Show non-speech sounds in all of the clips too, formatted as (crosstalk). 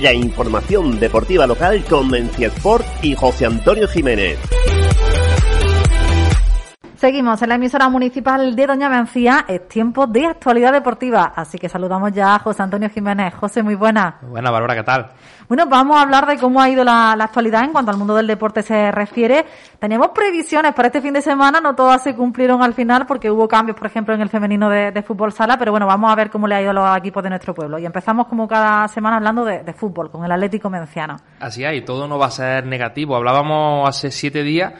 La información deportiva local con Menciesport y José Antonio Jiménez. Seguimos en la emisora municipal de Doña Mencía. Es tiempo de actualidad deportiva. Así que saludamos ya a José Antonio Jiménez. José, muy buena. Buena, Bárbara, ¿qué tal? Bueno, vamos a hablar de cómo ha ido la, actualidad en cuanto al mundo del deporte se refiere. Teníamos previsiones para este fin de semana, no todas se cumplieron al final porque hubo cambios, por ejemplo, en el femenino de, fútbol sala, pero bueno, vamos a ver cómo le ha ido a los equipos de nuestro pueblo. Y empezamos como cada semana hablando de, de fútbol, con el Atlético Menciano. Así es, y todo no va a ser negativo. Hablábamos hace siete días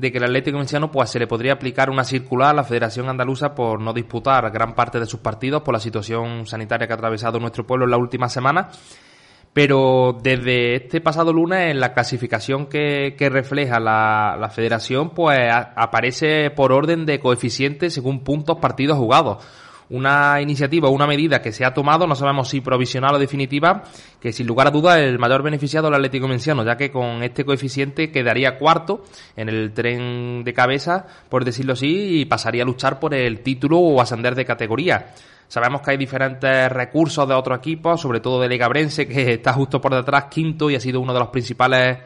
de que el Atlético Valenciano pues se le podría aplicar una circular a la Federación Andaluza por no disputar gran parte de sus partidos por la situación sanitaria que ha atravesado nuestro pueblo en la última semana. Pero desde este pasado lunes, en la clasificación que, refleja la, federación, pues aparece por orden de coeficiente según puntos partidos jugados una iniciativa o una medida que se ha tomado, no sabemos si provisional o definitiva, que sin lugar a dudas el mayor beneficiado el Atlético Menciano, ya que con este coeficiente quedaría cuarto en el tren de cabeza, por decirlo así, y pasaría a luchar por el título o ascender de categoría. Sabemos que hay diferentes recursos de otros equipos, sobre todo de Liga Brense, que está justo por detrás, quinto, y ha sido uno de los principales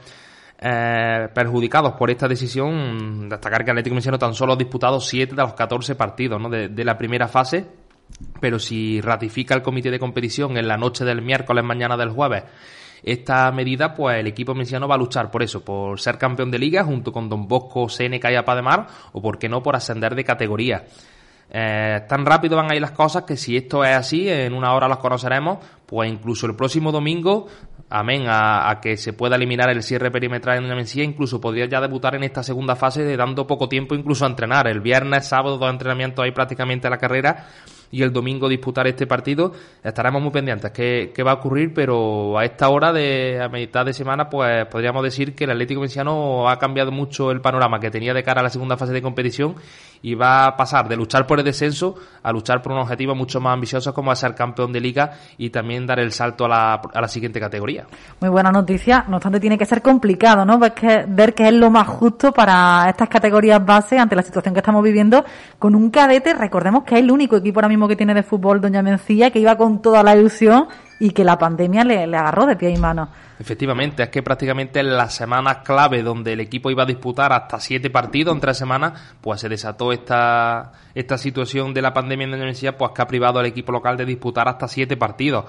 eh, perjudicados por esta decisión. Destacar que Atlético Murciano tan solo ha disputado 7 de los 14 partidos de, la primera fase, pero si ratifica el comité de competición en la noche del miércoles, mañana del jueves, esta medida, pues el equipo murciano va a luchar por eso, por ser campeón de liga junto con Don Bosco, Seneca y Apademar, o por qué no, por ascender de categoría. Eh, tan rápido van a ir las cosas que si esto es así, en una hora las conoceremos, pues incluso el próximo domingo amén a, que se pueda eliminar el cierre perimetral en la Mencía, incluso podría ya debutar en esta segunda fase de dando poco tiempo incluso a entrenar. El viernes, sábado, dos entrenamientos ahí prácticamente a la carrera y el domingo disputar este partido. Estaremos muy pendientes qué, qué va a ocurrir, pero a esta hora de a mitad de semana, pues podríamos decir que el Atlético Menciano ha cambiado mucho el panorama que tenía de cara a la segunda fase de competición y va a pasar de luchar por el descenso a luchar por un objetivo mucho más ambicioso como a ser campeón de liga y también dar el salto a la, a la siguiente categoría. Muy buena noticia, no obstante tiene que ser complicado, ¿no? Ver que, ver qué es lo más justo para estas categorías base ante la situación que estamos viviendo con un cadete, recordemos que es el único equipo ahora mismo que tiene de fútbol Doña Mencía, que iba con toda la ilusión y que la pandemia le, le agarró de pie y mano. Efectivamente, es que prácticamente en las semanas clave donde el equipo iba a disputar hasta siete partidos en tres semanas, pues se desató esta, esta situación de la pandemia en la universidad, pues que ha privado al equipo local de disputar hasta siete partidos.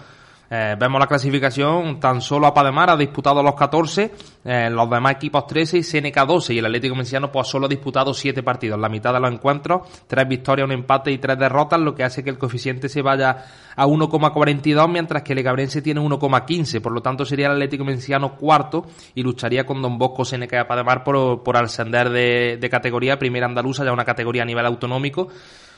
Eh, vemos la clasificación, tan solo Apademar ha disputado los 14, eh, los demás equipos 13 y Seneca 12 y el Atlético Menciano pues solo ha disputado 7 partidos, la mitad de los encuentros, 3 victorias, un empate y 3 derrotas, lo que hace que el coeficiente se vaya a 1,42 mientras que el Gabrense tiene 1,15, por lo tanto sería el Atlético Menciano cuarto y lucharía con Don Bosco, Seneca y Apademar por, por ascender de, de categoría, primera andaluza, ya una categoría a nivel autonómico.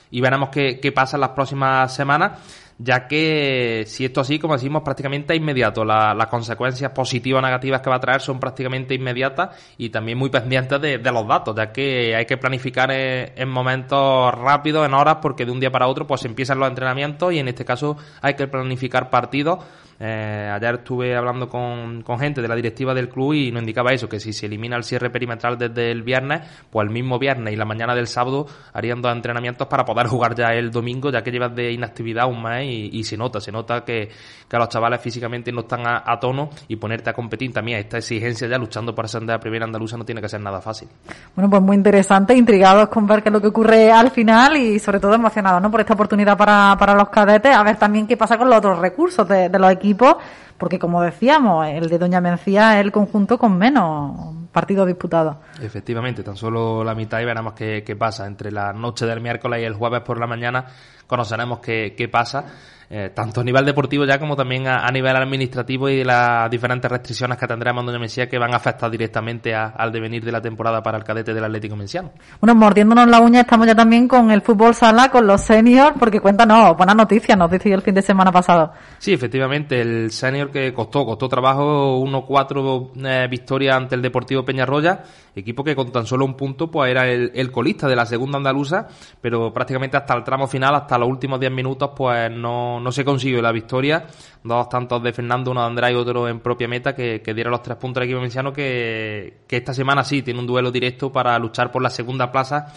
Y veremos qué, qué pasa en las próximas semanas ya que si esto así, como decimos, prácticamente inmediato. las consecuencias positivas o negativas que va a traer son prácticamente inmediatas y también muy pendientes de, los datos, ya que hay que planificar en, momentos rápidos, en horas, porque de un día para otro pues empiezan los entrenamientos y en este caso hay que planificar partidos eh, ayer estuve hablando con, con, gente de la directiva del club y nos indicaba eso, que si se elimina el cierre perimetral desde el viernes, pues el mismo viernes y la mañana del sábado harían dos entrenamientos para poder jugar ya el domingo, ya que llevas de inactividad un mes y, se nota, se nota que, que, los chavales físicamente no están a, tono y ponerte a competir también esta exigencia ya luchando por ascender a primera andaluza no tiene que ser nada fácil. Bueno, pues muy interesante, intrigados con ver qué es lo que ocurre al final y sobre todo emocionados ¿no? por esta oportunidad para, para los cadetes, a ver también qué pasa con los otros recursos de, de los equipos porque como decíamos, el de Doña Mencía es el conjunto con menos partidos disputados. Efectivamente, tan solo la mitad y veremos qué, qué pasa. Entre la noche del miércoles y el jueves por la mañana conoceremos qué, qué pasa eh, tanto a nivel deportivo ya como también a, nivel administrativo y las diferentes restricciones que tendremos en Doña Mesía que van a afectar directamente al devenir de la temporada para el cadete del Atlético Menciano. Bueno, mordiéndonos la uña estamos ya también con el fútbol sala, con los seniors, porque cuéntanos, buena noticia, nos decidió el fin de semana pasado. Sí, efectivamente, el senior que costó, costó trabajo 1-4 eh, victorias ante el Deportivo Peñarroya, equipo que con tan solo un punto pues era el, el colista de la segunda andaluza, pero prácticamente hasta el tramo final, hasta los últimos 10 minutos, pues no no, se consiguió la victoria. Dos tantos de Fernando, uno de Andrés y otro en propia meta, que, que diera los tres puntos al equipo menciano, que, que esta semana sí tiene un duelo directo para luchar por la segunda plaza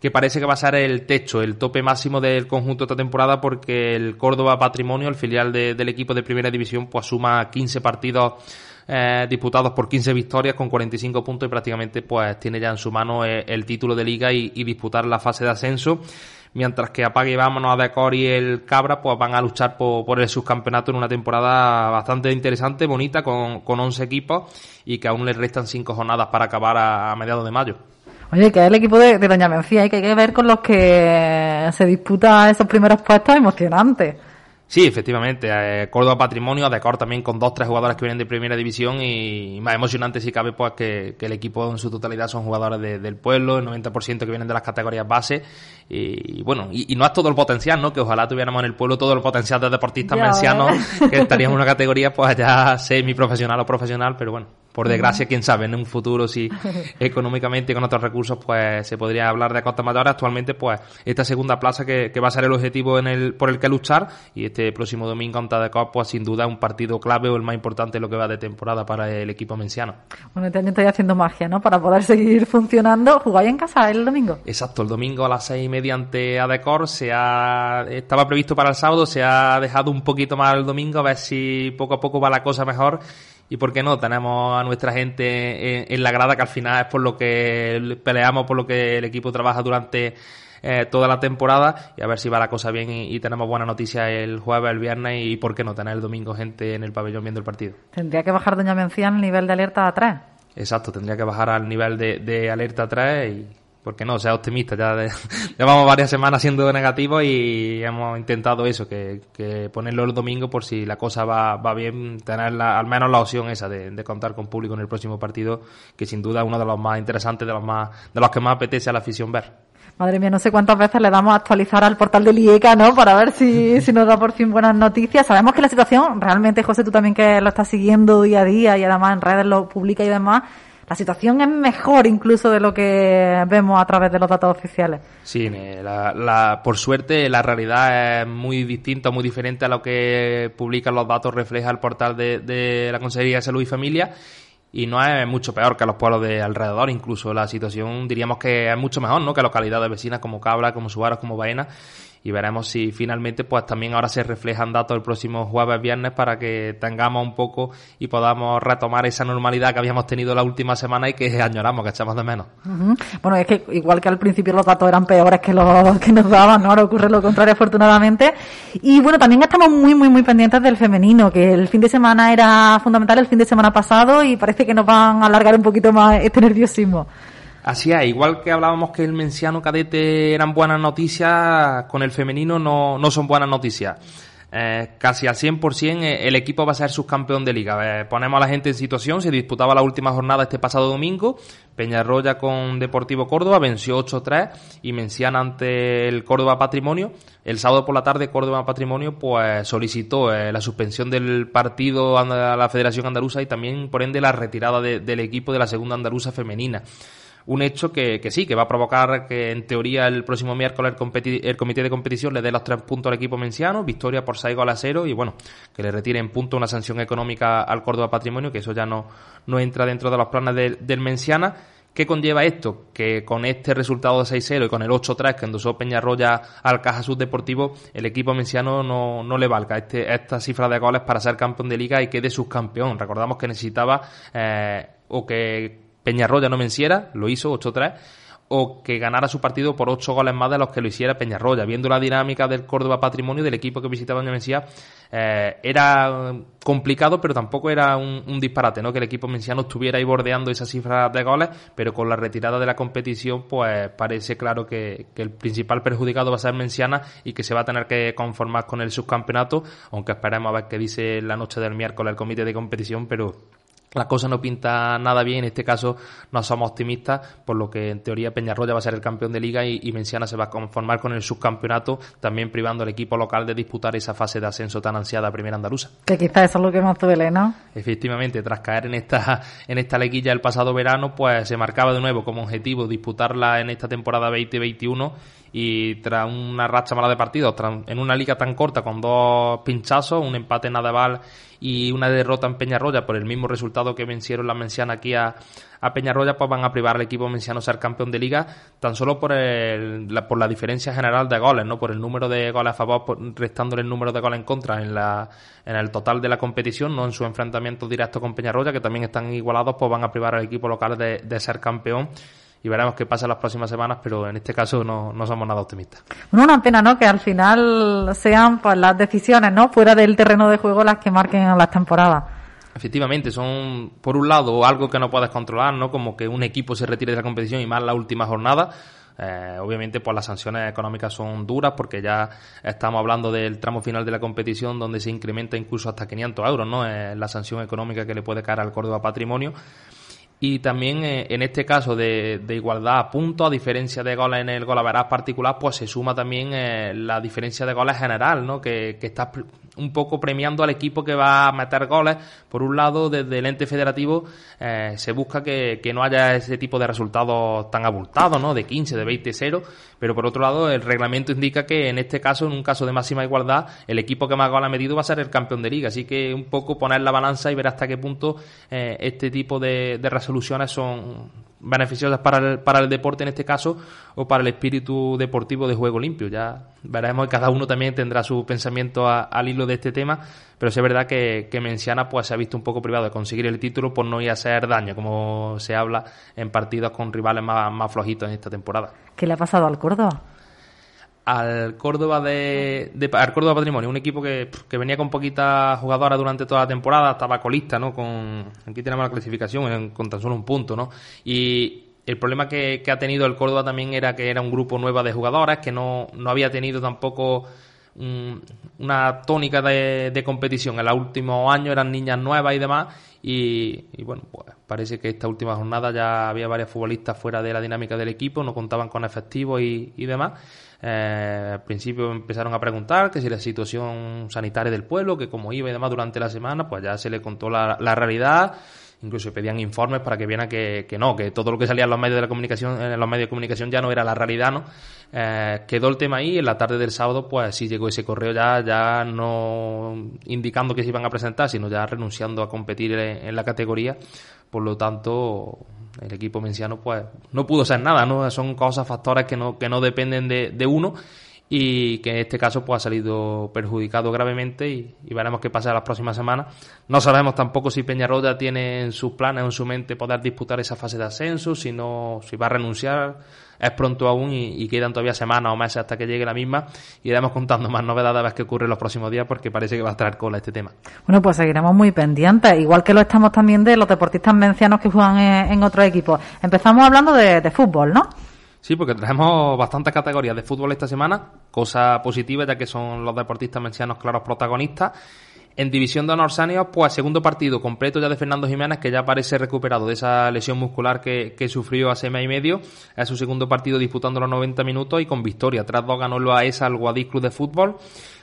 que parece que va a ser el techo, el tope máximo del conjunto esta temporada porque el Córdoba Patrimonio, el filial del equipo de primera división, pues suma 15 partidos eh, disputados por 15 victorias con 45 puntos y prácticamente pues tiene ya en su mano eh, el título de liga y, disputar la fase de ascenso mientras que Apague Vámonos a Decor y el Cabra pues van a luchar por, el subcampeonato en una temporada bastante interesante, bonita, con, con 11 equipos y que aún les restan 5 jornadas para acabar a, mediados de mayo. Oye, que es el equipo de, Doña Mencía y que hay que ver con los que se disputa esos primeros puestos emocionantes. Sí, efectivamente. Eh, Córdoba Patrimonio, Decor también con dos, tres jugadores que vienen de primera división y más emocionante si cabe pues que, el equipo en su totalidad son jugadores del pueblo, el 90% que vienen de las categorías base y, bueno, y, no es todo el potencial, ¿no? Que ojalá tuviéramos en el pueblo todo el potencial de deportistas mencianos que estarían en una (laughs) categoría pues ya semi-profesional o profesional, pero bueno, por desgracia, quién sabe, en un futuro si (laughs) económicamente y con otros recursos pues se podría hablar de costas mayores. Actualmente pues esta segunda plaza que, va a ser el objetivo en el por el que luchar y este próximo domingo ante Tadecop pues sin duda un partido clave o el más importante lo que va de temporada para el equipo menciano. Bueno, este año estoy haciendo magia, ¿no? Para poder seguir funcionando. ¿Jugáis en casa el domingo? Exacto, el domingo a las seis y media ante Adecor se ha, estaba previsto para el sábado, se ha dejado un poquito más el domingo a ver si poco a poco va la cosa mejor y por qué no, tenemos a nuestra gente en, la grada que al final es por lo que peleamos, por lo que el equipo trabaja durante eh, toda la temporada y a ver si va la cosa bien y, tenemos buena noticia el jueves, el viernes y por qué no tener el domingo gente en el pabellón viendo el partido. Tendría que bajar Doña Mencía el nivel de alerta a 3. Exacto, tendría que bajar al nivel de, de alerta a 3 y porque no, sea optimista, ya (laughs) llevamos varias semanas siendo negativos y hemos intentado eso, que, que ponerlo el domingo por si la cosa va, va bien, tener al menos la opción esa de, contar con público en el próximo partido, que sin duda es uno de los más interesantes, de los más, de los que más apetece a la afición ver. Madre mía, no sé cuántas veces le damos a actualizar al portal de IECA, ¿no? Para ver si, (laughs) si nos da por fin buenas noticias. Sabemos que la situación, realmente, José, tú también que lo estás siguiendo día a día y además en redes lo publica y demás, la situación es mejor incluso de lo que vemos a través de los datos oficiales. Sí, la, por suerte la realidad es muy distinta, muy diferente a lo que publican los datos, refleja el portal de, la Consejería de Salud y Familia y no es mucho peor que los pueblos de alrededor, incluso la situación diríamos que es mucho mejor, ¿no? Que localidades vecinas como Cabra, como Suárez, como Baena y veremos si finalmente pues también ahora se reflejan datos el próximo jueves viernes para que tengamos un poco y podamos retomar esa normalidad que habíamos tenido la última semana y que (laughs) añoramos, que echamos de menos. Bueno, es que igual que al principio los datos eran peores que los (laughs) que nos daban, ¿no? ahora ocurre lo contrario afortunadamente. Y bueno, también estamos muy, muy, muy pendientes del femenino, que el fin de semana era fundamental el fin de semana pasado y parece que nos van a alargar un poquito más este nerviosismo. Así es, igual que hablábamos que el menciano cadete eran buenas noticias, con el femenino no, no son buenas noticias. Eh, casi al 100% eh, el equipo va a ser subcampeón de liga. Eh, ponemos a la gente en situación, se disputaba la última jornada este pasado domingo, Peñarroya con Deportivo Córdoba venció 8-3 y Menciana ante el Córdoba Patrimonio. El sábado por la tarde Córdoba Patrimonio pues solicitó la suspensión del partido a la Federación Andaluza y también por ende la retirada del equipo de la segunda andaluza femenina un hecho que, que, sí, que va a provocar que en teoría el próximo miércoles el, comité de competición le dé los tres puntos al equipo menciano, victoria por 6 goles a 0 y bueno, que le retire en punto una sanción económica al Córdoba Patrimonio, que eso ya no, no entra dentro de los planes del Menciana. ¿Qué conlleva esto? Que con este resultado de 6-0 y con el 8-3 que endosó Peñarroya al Caja Sud Deportivo, el equipo menciano no, no le valga este, esta cifra de goles para ser campeón de liga y quede subcampeón. Recordamos que necesitaba eh, o que Peñarroya no venciera, lo hizo 8-3, o que ganara su partido por 8 goles más de los que lo hiciera Peñarroya. Viendo la dinámica del Córdoba Patrimonio, del equipo que visitaba Doña eh, era complicado, pero tampoco era un, disparate, ¿no? Que el equipo menciano estuviera ahí bordeando esa cifra de goles, pero con la retirada de la competición, pues parece claro que, que el principal perjudicado va a ser Menciana y que se va a tener que conformar con el subcampeonato, aunque esperemos a ver qué dice la noche del miércoles el comité de competición, pero la cosa no pinta nada bien, en este caso no somos optimistas, por lo que en teoría Peñarroya va a ser el campeón de liga y, y Menciana se va a conformar con el subcampeonato, también privando al equipo local de disputar esa fase de ascenso tan ansiada a Primera Andaluza. Que quizás eso es lo que más duele, ¿no? efectivamente, tras caer en esta, en esta lequilla el pasado verano, pues se marcaba de nuevo como objetivo disputarla en esta temporada 2021 y tras una racha mala de partidos, en una liga tan corta con dos pinchazos, un empate en Nadaval y una derrota en Peñarroya por el mismo resultado que vencieron las mencianas aquí a, a Peñarroya, pues van a privar al equipo menciano ser campeón de liga tan solo por, el, la, por la diferencia general de goles, no por el número de goles a favor, restándole el número de goles en contra en, la, en el total de la competición, no en su enfrentamiento directo con Peñarroya, que también están igualados, pues van a privar al equipo local de, de ser campeón y veremos qué pasa en las próximas semanas, pero en este caso no, no somos nada optimistas. Bueno, una pena, ¿no? Que al final sean pues las decisiones, ¿no? Fuera del terreno de juego las que marquen las temporadas. Efectivamente, son por un lado algo que no puedes controlar, ¿no? Como que un equipo se retire de la competición y más la última jornada. Eh, obviamente, pues las sanciones económicas son duras porque ya estamos hablando del tramo final de la competición donde se incrementa incluso hasta 500 euros, ¿no? Es la sanción económica que le puede caer al Córdoba Patrimonio y también eh, en este caso de, de, igualdad a puntos, a diferencia de goles en el golaveraz particular, pues se suma también eh, la diferencia de goles general, ¿no? Que, que está un poco premiando al equipo que va a meter goles. Por un lado, desde el ente federativo eh, se busca que, que, no haya ese tipo de resultados tan abultados, ¿no? De 15, de 20, 0. Pero por otro lado, el reglamento indica que en este caso, en un caso de máxima igualdad, el equipo que más goles ha medido va a ser el campeón de liga. Así que un poco poner la balanza y ver hasta qué punto eh, este tipo de, de resoluciones son beneficiosas para el, para el deporte en este caso o para el espíritu deportivo de juego limpio. Ya veremos que cada uno también tendrá su pensamiento al hilo de este tema, pero es verdad que, que Menciana pues, se ha visto un poco privado de conseguir el título por no ir a hacer daño, como se habla en partidos con rivales más, más flojitos en esta temporada. ¿Qué le ha pasado al Córdoba? Al Córdoba de, al Córdoba Patrimonio, un equipo que, que, venía con poquitas jugadoras durante toda la temporada, estaba colista, ¿no? Con aquí tenemos la clasificación con tan solo un punto, ¿no? Y el problema que, que, ha tenido el Córdoba también era que era un grupo nuevo de jugadoras que no, no había tenido tampoco um, una tónica de, de, competición. En los últimos años eran niñas nuevas y demás. Y, y, bueno, pues parece que esta última jornada ya había varias futbolistas fuera de la dinámica del equipo, no contaban con efectivos y, demás. Eh, al principio empezaron a preguntar que si la situación sanitaria del pueblo, que cómo iba y demás durante la semana, pues ya se le contó la realidad. Incluso pedían informes para que vieran que, que, no, que todo lo que salía en los medios de la comunicación, en los medios de comunicación ya no era la realidad, ¿no? Eh, quedó el tema ahí, en la tarde del sábado, pues sí llegó ese correo ya, ya no indicando que se iban a presentar, sino ya renunciando a competir en, en la categoría. Por lo tanto, el equipo menciano pues no pudo ser nada, ¿no? Son cosas, factores que no, que no dependen de, de uno y que en este caso pues ha salido perjudicado gravemente y, veremos qué pasa las próximas semanas. No sabemos tampoco si Peñarroya tiene en sus planes, en su mente poder disputar esa fase de ascenso, si no, si va a renunciar es pronto aún y, y, quedan todavía semanas o meses hasta que llegue la misma y iremos contando más novedades a ver qué ocurre en los próximos días porque parece que va a traer cola este tema. Bueno, pues seguiremos muy pendientes, igual que lo estamos también de los deportistas mencianos que juegan en, otros equipos. Empezamos hablando de fútbol, ¿no? Sí, porque traemos bastantes categorías de fútbol esta semana, cosa positiva ya que son los deportistas mencianos claros protagonistas en División de Honor Senior, pues segundo partido completo ya de Fernando Jiménez, que ya parece recuperado de esa lesión muscular que, que sufrió hace mes y medio. Es su segundo partido disputando los 90 minutos y con victoria. Tras dos ganó el AESA al Guadix Club de Fútbol.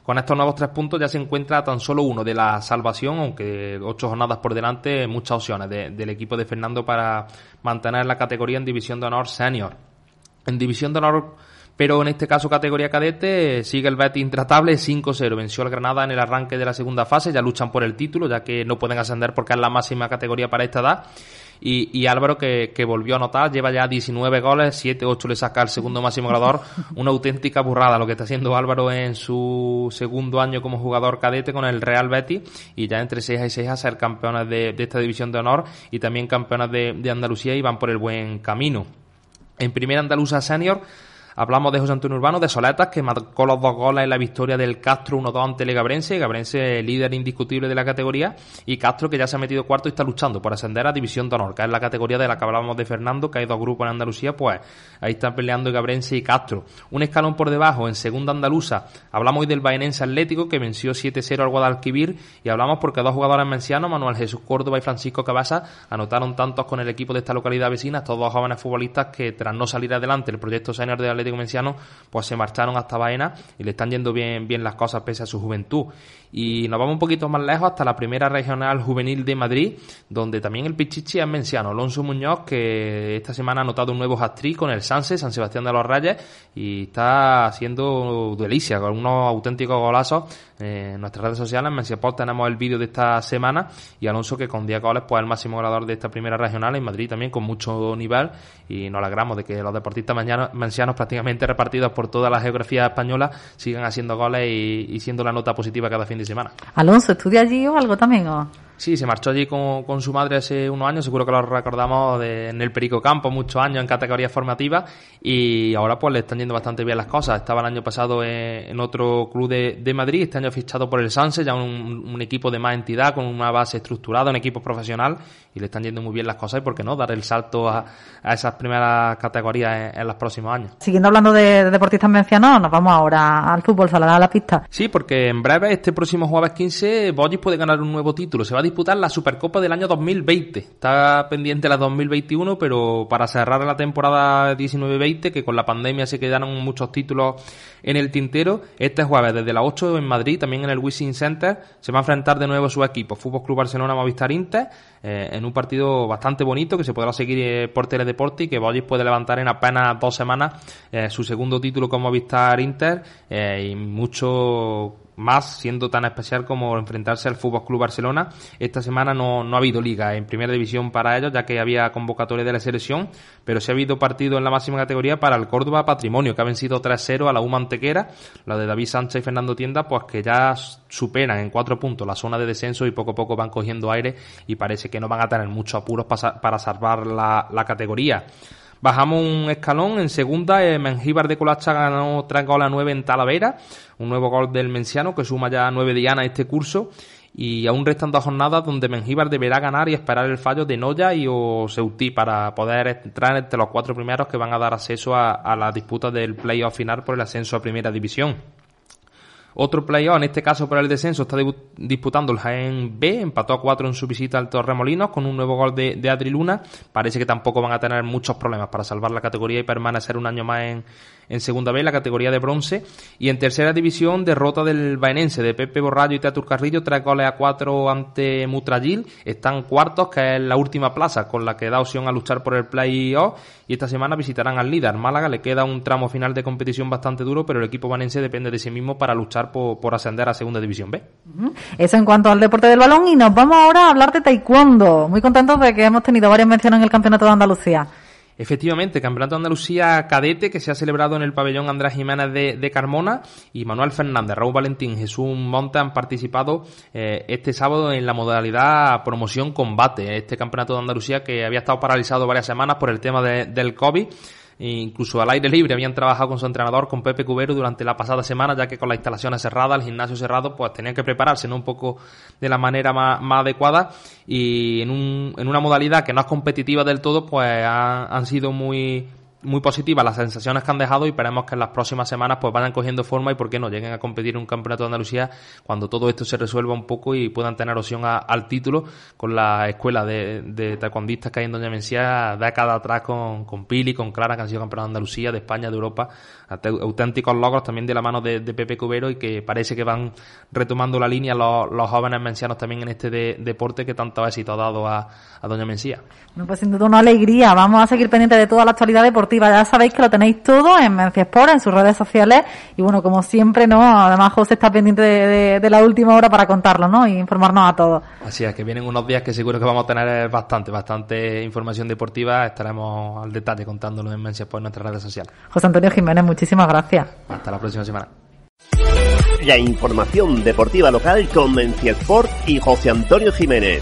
Con estos nuevos tres puntos ya se encuentra tan solo uno de la salvación, aunque ocho jornadas por delante, muchas opciones de, del equipo de Fernando para mantener la categoría en División de Honor Senior. En División de Honor pero en este caso categoría cadete sigue el Betis intratable 5-0, venció al Granada en el arranque de la segunda fase, ya luchan por el título, ya que no pueden ascender porque es la máxima categoría para esta edad. Y, y Álvaro que, que, volvió a anotar, lleva ya 19 goles, 7-8 le saca el segundo máximo goleador, (laughs) una auténtica burrada lo que está haciendo Álvaro en su segundo año como jugador cadete con el Real Betis y ya entre 6 y 6 a ser campeones de, de esta división de honor y también campeonas de, de Andalucía y van por el buen camino. En primera Andaluza Senior Hablamos de José Antonio Urbano, de Soletas, que marcó los dos goles en la victoria del Castro 1-2 ante el Gabrense. Gabrense líder indiscutible de la categoría. Y Castro, que ya se ha metido cuarto y está luchando por ascender a División de Honor, que es la categoría de la que hablábamos de Fernando, que hay dos grupos en Andalucía, pues ahí están peleando Gabrense y Castro. Un escalón por debajo, en segunda andaluza, hablamos hoy del Baenense Atlético, que venció 7-0 al Guadalquivir. Y hablamos porque dos jugadores mencianos, Manuel Jesús Córdoba y Francisco Cabasa, anotaron tantos con el equipo de esta localidad vecina, estos dos jóvenes futbolistas que tras no salir adelante el proyecto senior de Atlético Atlético Menciano, pues se marcharon hasta Baena y le están yendo bien, bien las cosas pese a su juventud. Y nos vamos un poquito más lejos hasta la primera regional juvenil de Madrid, donde también el Pichichi es menciano. Alonso Muñoz, que esta semana ha anotado un nuevo hat con el Sanse, San Sebastián de los Reyes, y está haciendo delicia con unos auténticos golazos. En nuestras redes sociales, en Mensiaport tenemos el vídeo de esta semana y Alonso que con 10 goles pues es el máximo goleador de esta primera regional en Madrid también con mucho nivel y nos alegramos de que los deportistas mencianos prácticamente repartidos por toda la geografía española sigan haciendo goles y, siendo la nota positiva cada fin de semana. Alonso, ¿estudia allí o algo también? O? Sí, se marchó allí con, con, su madre hace unos años, seguro que lo recordamos de, en el Perico Campo, muchos años en categoría formativa y ahora pues le están yendo bastante bien las cosas. Estaba el año pasado en, otro club de, de, Madrid, este año fichado por el Sanse, ya un, un, equipo de más entidad, con una base estructurada, un equipo profesional y le están yendo muy bien las cosas y por qué no dar el salto a, a esas primeras categorías en, en, los próximos años. Siguiendo hablando de, de deportistas mencionados, nos vamos ahora al fútbol, se la pista. Sí, porque en breve, este próximo jueves 15, Bollis puede ganar un nuevo título. Se va a disputar la Supercopa del año 2020. Está pendiente la 2021, pero para cerrar la temporada 19-20, que con la pandemia se quedaron muchos títulos en el tintero, este jueves desde las 8 en Madrid, también en el Wishing Center, se va a enfrentar de nuevo su equipo, Fútbol Club Barcelona Movistar Inter, eh, en un partido bastante bonito que se podrá seguir eh, por Teledeporte y que Bollis puede levantar en apenas dos semanas eh, su segundo título con Movistar Inter y mucho más siendo tan especial como enfrentarse al Fútbol Club Barcelona. Esta semana no, no ha habido liga en primera división para ellos, ya que había convocatoria de la selección, pero sí ha habido partido en la máxima categoría para el Córdoba Patrimonio, que ha vencido 3-0 a la U Mantequera, la de David Sánchez y Fernando Tienda, pues que ya superan en cuatro puntos la zona de descenso y poco a poco van cogiendo aire y parece que no van a tener muchos apuros para, salvar la, categoría. Bajamos un escalón en segunda. Eh, Mengíbar de Colacha ganó tres goles a nueve en Talavera. Un nuevo gol del Menciano que suma ya nueve dianas este curso. Y aún restan dos jornadas donde Mengíbar deberá ganar y esperar el fallo de Noya y o para poder entrar entre los cuatro primeros que van a dar acceso a, a la disputa del playoff final por el ascenso a primera división. Otro playoff, en este caso por el descenso, está disputando el Jaén B, empató a 4 en su visita al Torremolinos con un nuevo gol de, de Adri Luna. Parece que tampoco van a tener muchos problemas para salvar la categoría y permanecer un año más en, en segunda B, la categoría de bronce. Y en tercera división, derrota del Baenense de Pepe Borrallo y Teatur Carrillo, tres goles a cuatro ante Mutrayil. Están cuartos, que es la última plaza con la que da opción a luchar por el playoff. Y esta semana visitarán al líder Málaga. Le queda un tramo final de competición bastante duro, pero el equipo banense depende de sí mismo para luchar por, por, ascender a Segunda División B. Eso en cuanto al deporte del balón y nos vamos ahora a hablar de taekwondo. Muy contentos de que hemos tenido varias menciones en el Campeonato de Andalucía. Efectivamente, Campeonato de Andalucía cadete que se ha celebrado en el pabellón Andrés Jiménez de, Carmona y Manuel Fernández, Raúl Valentín, Jesús Monte han participado eh, este sábado en la modalidad promoción combate, este Campeonato de Andalucía que había estado paralizado varias semanas por el tema de, del COVID incluso al aire libre habían trabajado con su entrenador, con Pepe Cubero, durante la pasada semana, ya que con las instalaciones cerradas, el gimnasio cerrado, pues tenían que prepararse ¿no? un poco de la manera más, más adecuada y en, un, en una modalidad que no es competitiva del todo, pues ha, han sido muy muy positivas las sensaciones que han dejado y esperemos que en las próximas semanas pues vayan cogiendo forma y por qué no lleguen a competir en un campeonato de Andalucía cuando todo esto se resuelva un poco y puedan tener opción a, al título con la escuela de, de taekwondistas que hay en Doña Mencía décadas atrás con, con Pili, con Clara que han sido campeonatos de Andalucía, de España, de Europa auténticos logros también de la mano de, Pepe Cubero y que parece que van retomando la línea los, jóvenes mencianos también en este de, deporte que tanto éxito ha dado a, Doña Mencía. Bueno, pues sin duda una alegría. Vamos a seguir pendientes de toda la actualidad deportiva. Ya sabéis que lo tenéis todo en Mencia Sport, en sus redes sociales. Y bueno, como siempre, ¿no? Además, José está pendiente de, de, de la última hora para contarlo, ¿no? Y informarnos a todos. Así es, que vienen unos días que seguro que vamos a tener bastante, bastante información deportiva. Estaremos al detalle contándolo en Mencia Sport en nuestras redes sociales. José Antonio Jiménez, muchísimas gracias. Hasta la próxima semana. La información deportiva local con Mencia Sport y José Antonio Jiménez.